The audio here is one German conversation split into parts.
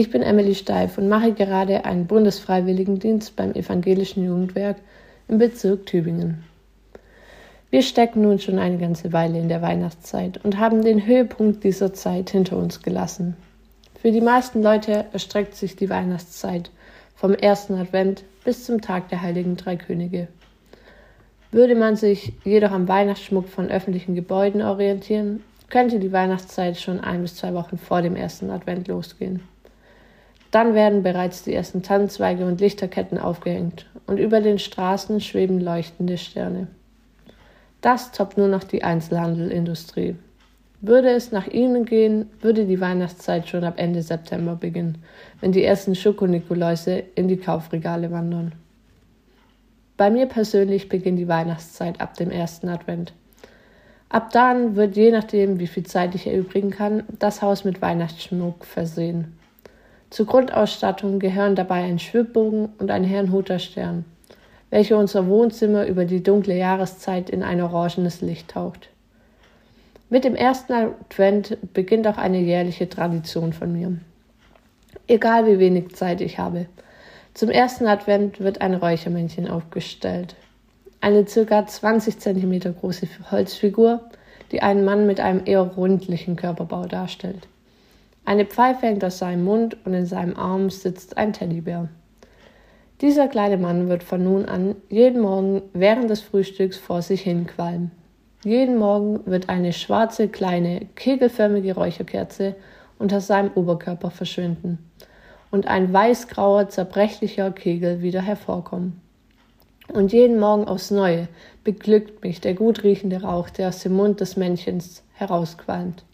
Ich bin Emily Steif und mache gerade einen Bundesfreiwilligendienst beim Evangelischen Jugendwerk im Bezirk Tübingen. Wir stecken nun schon eine ganze Weile in der Weihnachtszeit und haben den Höhepunkt dieser Zeit hinter uns gelassen. Für die meisten Leute erstreckt sich die Weihnachtszeit vom ersten Advent bis zum Tag der heiligen drei Könige. Würde man sich jedoch am Weihnachtsschmuck von öffentlichen Gebäuden orientieren, könnte die Weihnachtszeit schon ein bis zwei Wochen vor dem ersten Advent losgehen. Dann werden bereits die ersten Tannenzweige und Lichterketten aufgehängt und über den Straßen schweben leuchtende Sterne. Das toppt nur noch die Einzelhandelindustrie. Würde es nach ihnen gehen, würde die Weihnachtszeit schon ab Ende September beginnen, wenn die ersten Schokonikoläuse in die Kaufregale wandern. Bei mir persönlich beginnt die Weihnachtszeit ab dem ersten Advent. Ab dann wird je nachdem, wie viel Zeit ich erübrigen kann, das Haus mit Weihnachtsschmuck versehen. Zur Grundausstattung gehören dabei ein Schwibbogen und ein Herrnhuter Stern, welcher unser Wohnzimmer über die dunkle Jahreszeit in ein orangenes Licht taucht. Mit dem ersten Advent beginnt auch eine jährliche Tradition von mir. Egal wie wenig Zeit ich habe. Zum ersten Advent wird ein Räuchermännchen aufgestellt. Eine circa 20 cm große Holzfigur, die einen Mann mit einem eher rundlichen Körperbau darstellt. Eine Pfeife hängt aus seinem Mund und in seinem Arm sitzt ein Teddybär. Dieser kleine Mann wird von nun an jeden Morgen während des Frühstücks vor sich hin qualmen. Jeden Morgen wird eine schwarze, kleine, kegelförmige Räucherkerze unter seinem Oberkörper verschwinden und ein weißgrauer, zerbrechlicher Kegel wieder hervorkommen. Und jeden Morgen aufs Neue beglückt mich der gut riechende Rauch, der aus dem Mund des Männchens herausqualmt.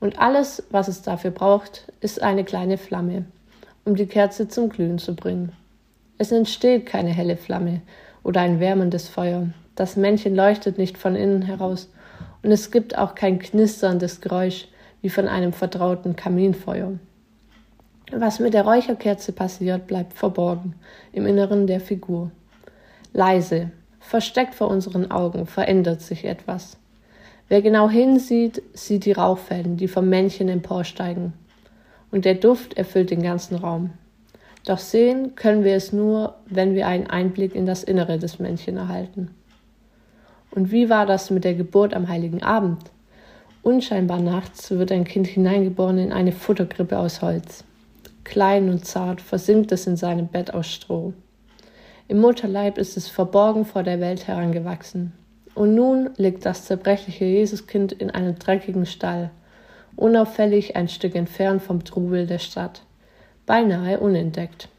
Und alles, was es dafür braucht, ist eine kleine Flamme, um die Kerze zum Glühen zu bringen. Es entsteht keine helle Flamme oder ein wärmendes Feuer. Das Männchen leuchtet nicht von innen heraus und es gibt auch kein knisterndes Geräusch wie von einem vertrauten Kaminfeuer. Was mit der Räucherkerze passiert, bleibt verborgen im Inneren der Figur. Leise, versteckt vor unseren Augen, verändert sich etwas. Wer genau hinsieht, sieht die Rauchfäden, die vom Männchen emporsteigen. Und der Duft erfüllt den ganzen Raum. Doch sehen können wir es nur, wenn wir einen Einblick in das Innere des Männchen erhalten. Und wie war das mit der Geburt am heiligen Abend? Unscheinbar nachts wird ein Kind hineingeboren in eine Futterkrippe aus Holz. Klein und zart versinkt es in seinem Bett aus Stroh. Im Mutterleib ist es verborgen vor der Welt herangewachsen. Und nun liegt das zerbrechliche Jesuskind in einem dreckigen Stall, unauffällig ein Stück entfernt vom Trubel der Stadt, beinahe unentdeckt.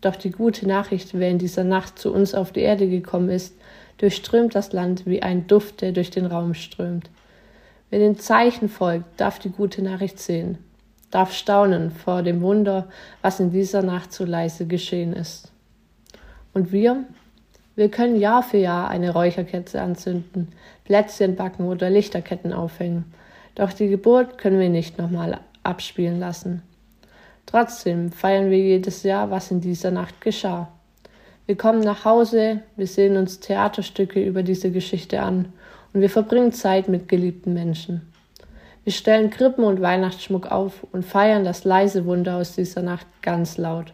Doch die gute Nachricht, wer in dieser Nacht zu uns auf die Erde gekommen ist, durchströmt das Land wie ein Duft, der durch den Raum strömt. Wer den Zeichen folgt, darf die gute Nachricht sehen, darf staunen vor dem Wunder, was in dieser Nacht so leise geschehen ist. Und wir, wir können Jahr für Jahr eine Räucherkerze anzünden, Plätzchen backen oder Lichterketten aufhängen. Doch die Geburt können wir nicht nochmal abspielen lassen. Trotzdem feiern wir jedes Jahr, was in dieser Nacht geschah. Wir kommen nach Hause, wir sehen uns Theaterstücke über diese Geschichte an und wir verbringen Zeit mit geliebten Menschen. Wir stellen Krippen und Weihnachtsschmuck auf und feiern das leise Wunder aus dieser Nacht ganz laut.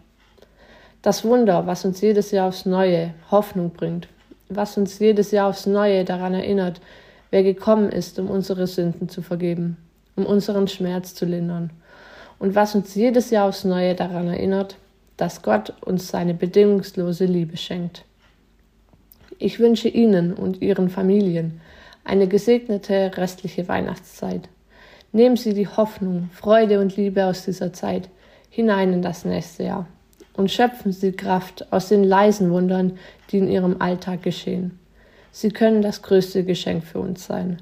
Das Wunder, was uns jedes Jahr aufs Neue Hoffnung bringt, was uns jedes Jahr aufs Neue daran erinnert, wer gekommen ist, um unsere Sünden zu vergeben, um unseren Schmerz zu lindern. Und was uns jedes Jahr aufs Neue daran erinnert, dass Gott uns seine bedingungslose Liebe schenkt. Ich wünsche Ihnen und Ihren Familien eine gesegnete restliche Weihnachtszeit. Nehmen Sie die Hoffnung, Freude und Liebe aus dieser Zeit hinein in das nächste Jahr und schöpfen Sie Kraft aus den leisen Wundern, die in Ihrem Alltag geschehen. Sie können das größte Geschenk für uns sein.